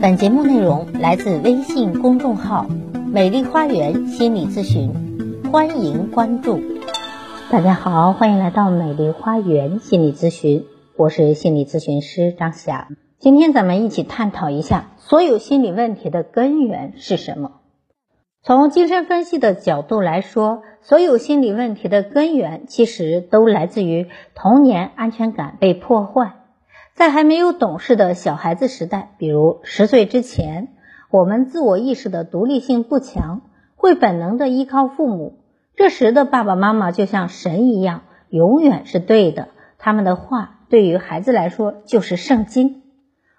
本节目内容来自微信公众号“美丽花园心理咨询”，欢迎关注。大家好，欢迎来到美丽花园心理咨询，我是心理咨询师张霞。今天咱们一起探讨一下，所有心理问题的根源是什么？从精神分析的角度来说，所有心理问题的根源其实都来自于童年安全感被破坏。在还没有懂事的小孩子时代，比如十岁之前，我们自我意识的独立性不强，会本能的依靠父母。这时的爸爸妈妈就像神一样，永远是对的。他们的话对于孩子来说就是圣经。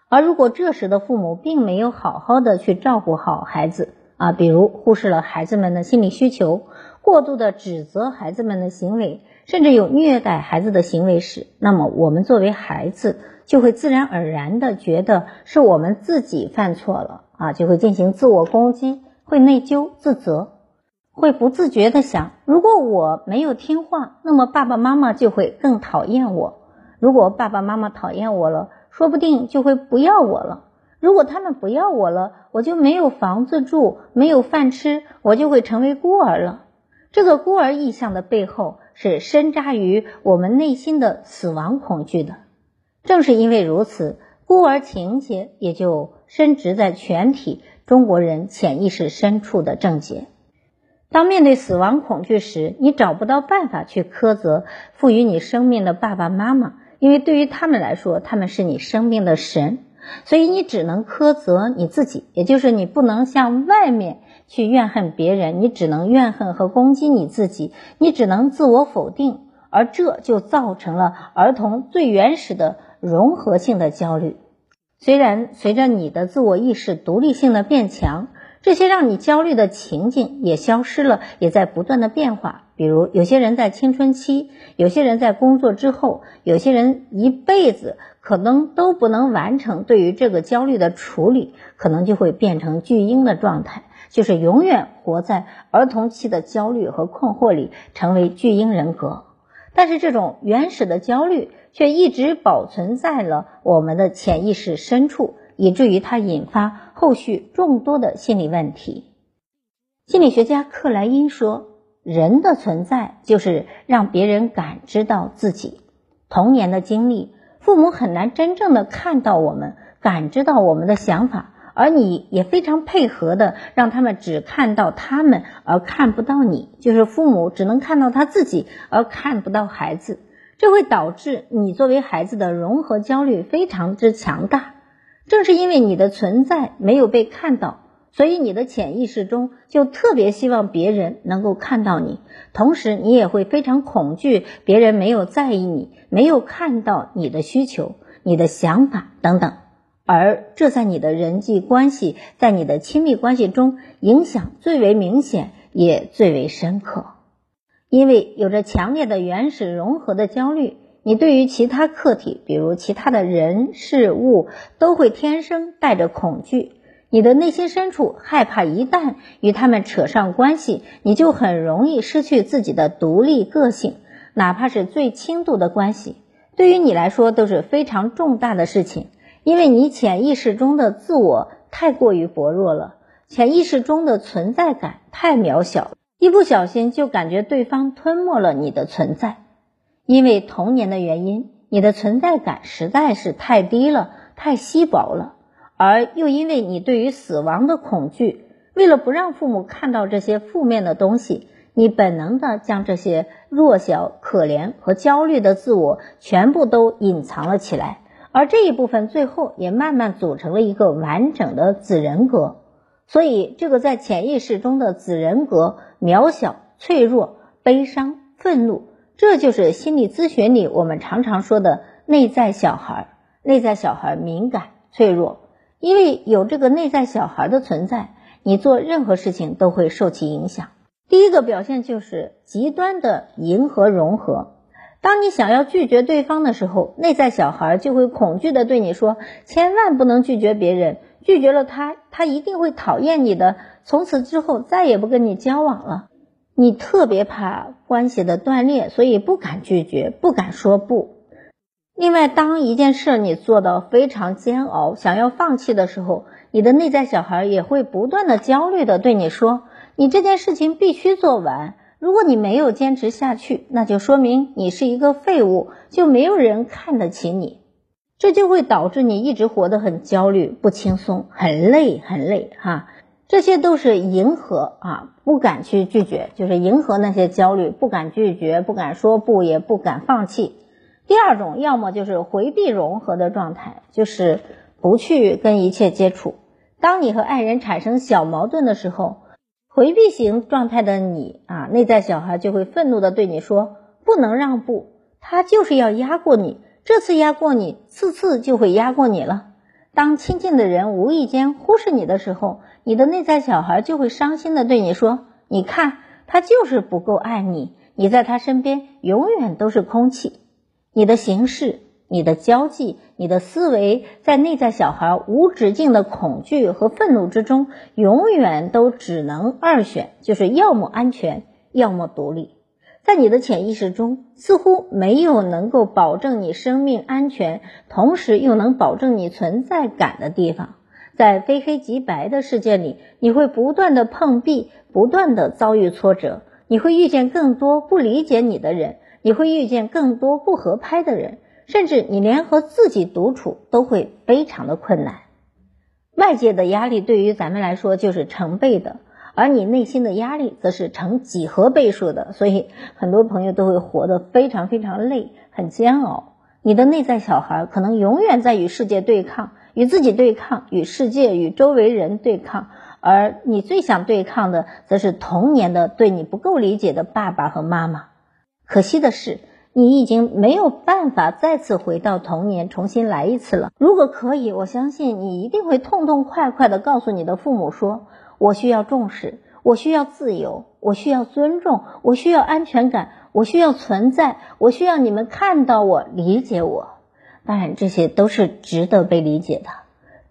而如果这时的父母并没有好好的去照顾好孩子啊，比如忽视了孩子们的心理需求，过度的指责孩子们的行为，甚至有虐待孩子的行为时，那么我们作为孩子。就会自然而然的觉得是我们自己犯错了啊，就会进行自我攻击，会内疚自责，会不自觉的想，如果我没有听话，那么爸爸妈妈就会更讨厌我；如果爸爸妈妈讨厌我了，说不定就会不要我了；如果他们不要我了，我就没有房子住，没有饭吃，我就会成为孤儿了。这个孤儿意象的背后，是深扎于我们内心的死亡恐惧的。正是因为如此，孤儿情节也就深植在全体中国人潜意识深处的症结。当面对死亡恐惧时，你找不到办法去苛责赋予你生命的爸爸妈妈，因为对于他们来说，他们是你生命的神，所以你只能苛责你自己，也就是你不能向外面去怨恨别人，你只能怨恨和攻击你自己，你只能自我否定，而这就造成了儿童最原始的。融合性的焦虑，虽然随着你的自我意识独立性的变强，这些让你焦虑的情景也消失了，也在不断的变化。比如，有些人在青春期，有些人在工作之后，有些人一辈子可能都不能完成对于这个焦虑的处理，可能就会变成巨婴的状态，就是永远活在儿童期的焦虑和困惑里，成为巨婴人格。但是这种原始的焦虑却一直保存在了我们的潜意识深处，以至于它引发后续众多的心理问题。心理学家克莱因说：“人的存在就是让别人感知到自己童年的经历，父母很难真正的看到我们，感知到我们的想法。”而你也非常配合的，让他们只看到他们，而看不到你，就是父母只能看到他自己，而看不到孩子，这会导致你作为孩子的融合焦虑非常之强大。正是因为你的存在没有被看到，所以你的潜意识中就特别希望别人能够看到你，同时你也会非常恐惧别人没有在意你，没有看到你的需求、你的想法等等。而这在你的人际关系，在你的亲密关系中影响最为明显，也最为深刻。因为有着强烈的原始融合的焦虑，你对于其他客体，比如其他的人事物，都会天生带着恐惧。你的内心深处害怕，一旦与他们扯上关系，你就很容易失去自己的独立个性，哪怕是最轻度的关系，对于你来说都是非常重大的事情。因为你潜意识中的自我太过于薄弱了，潜意识中的存在感太渺小，一不小心就感觉对方吞没了你的存在。因为童年的原因，你的存在感实在是太低了，太稀薄了。而又因为你对于死亡的恐惧，为了不让父母看到这些负面的东西，你本能的将这些弱小、可怜和焦虑的自我全部都隐藏了起来。而这一部分最后也慢慢组成了一个完整的子人格，所以这个在潜意识中的子人格渺小、脆弱、悲伤、愤怒，这就是心理咨询里我们常常说的内在小孩。内在小孩敏感、脆弱，因为有这个内在小孩的存在，你做任何事情都会受其影响。第一个表现就是极端的迎合融合。当你想要拒绝对方的时候，内在小孩就会恐惧的对你说：“千万不能拒绝别人，拒绝了他，他一定会讨厌你的，从此之后再也不跟你交往了。”你特别怕关系的断裂，所以不敢拒绝，不敢说不。另外，当一件事你做到非常煎熬，想要放弃的时候，你的内在小孩也会不断的焦虑的对你说：“你这件事情必须做完，如果你没有坚持下去，那就说明你是一个废物，就没有人看得起你。”这就会导致你一直活得很焦虑、不轻松、很累、很累哈。这些都是迎合啊，不敢去拒绝，就是迎合那些焦虑，不敢拒绝，不敢说不，也不敢放弃。第二种，要么就是回避融合的状态，就是不去跟一切接触。当你和爱人产生小矛盾的时候，回避型状态的你啊，内在小孩就会愤怒的对你说：“不能让步，他就是要压过你，这次压过你，次次就会压过你了。”当亲近的人无意间忽视你的时候，你的内在小孩就会伤心的对你说：“你看，他就是不够爱你，你在他身边永远都是空气。”你的行事、你的交际、你的思维，在内在小孩无止境的恐惧和愤怒之中，永远都只能二选，就是要么安全，要么独立。在你的潜意识中，似乎没有能够保证你生命安全，同时又能保证你存在感的地方。在非黑即白的世界里，你会不断的碰壁，不断的遭遇挫折，你会遇见更多不理解你的人，你会遇见更多不合拍的人，甚至你连和自己独处都会非常的困难。外界的压力对于咱们来说就是成倍的。而你内心的压力则是成几何倍数的，所以很多朋友都会活得非常非常累，很煎熬。你的内在小孩可能永远在与世界对抗，与自己对抗，与世界与周围人对抗。而你最想对抗的，则是童年的对你不够理解的爸爸和妈妈。可惜的是，你已经没有办法再次回到童年，重新来一次了。如果可以，我相信你一定会痛痛快快地告诉你的父母说。我需要重视，我需要自由，我需要尊重，我需要安全感，我需要存在，我需要你们看到我、理解我。当然，这些都是值得被理解的。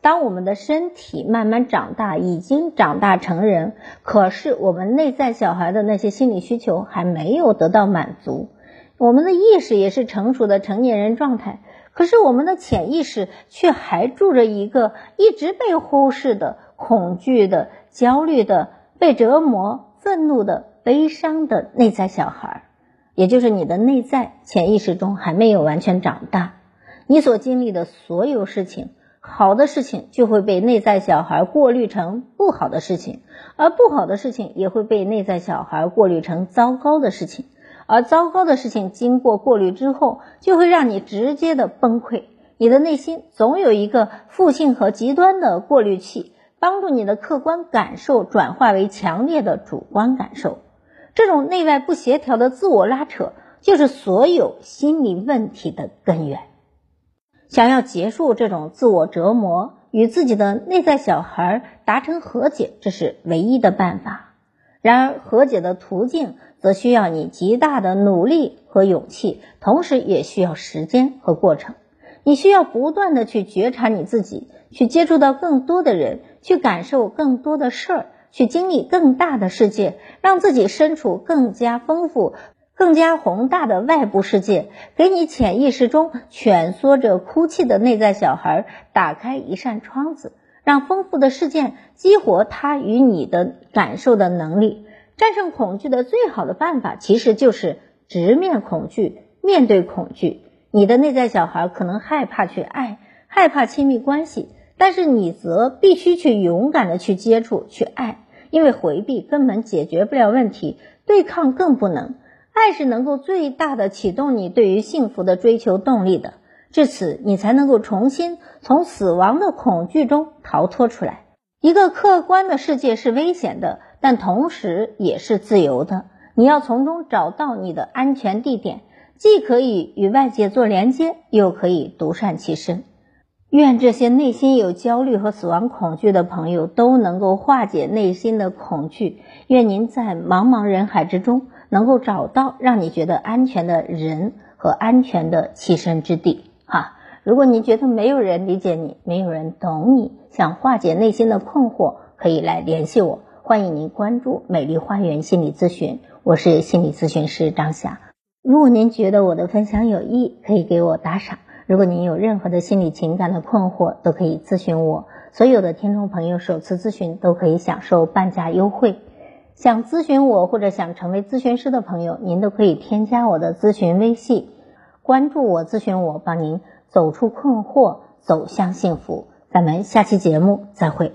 当我们的身体慢慢长大，已经长大成人，可是我们内在小孩的那些心理需求还没有得到满足，我们的意识也是成熟的成年人状态，可是我们的潜意识却还住着一个一直被忽视的恐惧的。焦虑的、被折磨、愤怒的、悲伤的内在小孩，也就是你的内在潜意识中还没有完全长大。你所经历的所有事情，好的事情就会被内在小孩过滤成不好的事情，而不好的事情也会被内在小孩过滤成糟糕的事情。而糟糕的事情经过过滤之后，就会让你直接的崩溃。你的内心总有一个负性和极端的过滤器。帮助你的客观感受转化为强烈的主观感受，这种内外不协调的自我拉扯，就是所有心理问题的根源。想要结束这种自我折磨，与自己的内在小孩达成和解，这是唯一的办法。然而，和解的途径则需要你极大的努力和勇气，同时也需要时间和过程。你需要不断的去觉察你自己，去接触到更多的人。去感受更多的事儿，去经历更大的世界，让自己身处更加丰富、更加宏大的外部世界，给你潜意识中蜷缩着哭泣的内在小孩打开一扇窗子，让丰富的事件激活他与你的感受的能力。战胜恐惧的最好的办法，其实就是直面恐惧，面对恐惧。你的内在小孩可能害怕去爱，害怕亲密关系。但是你则必须去勇敢的去接触、去爱，因为回避根本解决不了问题，对抗更不能。爱是能够最大的启动你对于幸福的追求动力的，至此你才能够重新从死亡的恐惧中逃脱出来。一个客观的世界是危险的，但同时也是自由的。你要从中找到你的安全地点，既可以与外界做连接，又可以独善其身。愿这些内心有焦虑和死亡恐惧的朋友都能够化解内心的恐惧。愿您在茫茫人海之中能够找到让你觉得安全的人和安全的栖身之地。哈。如果你觉得没有人理解你没有人懂你想化解内心的困惑可以来联系我。欢迎您关注美丽花园心理咨询。我是心理咨询师张霞。如果您觉得我的分享有意可以给我打赏。如果您有任何的心理情感的困惑都可以咨询我。所有的听众朋友首次咨询都可以享受半价优惠。想咨询我或者想成为咨询师的朋友您都可以添加我的咨询微信关注我咨询我帮您走出困惑走向幸福。咱们下期节目再会。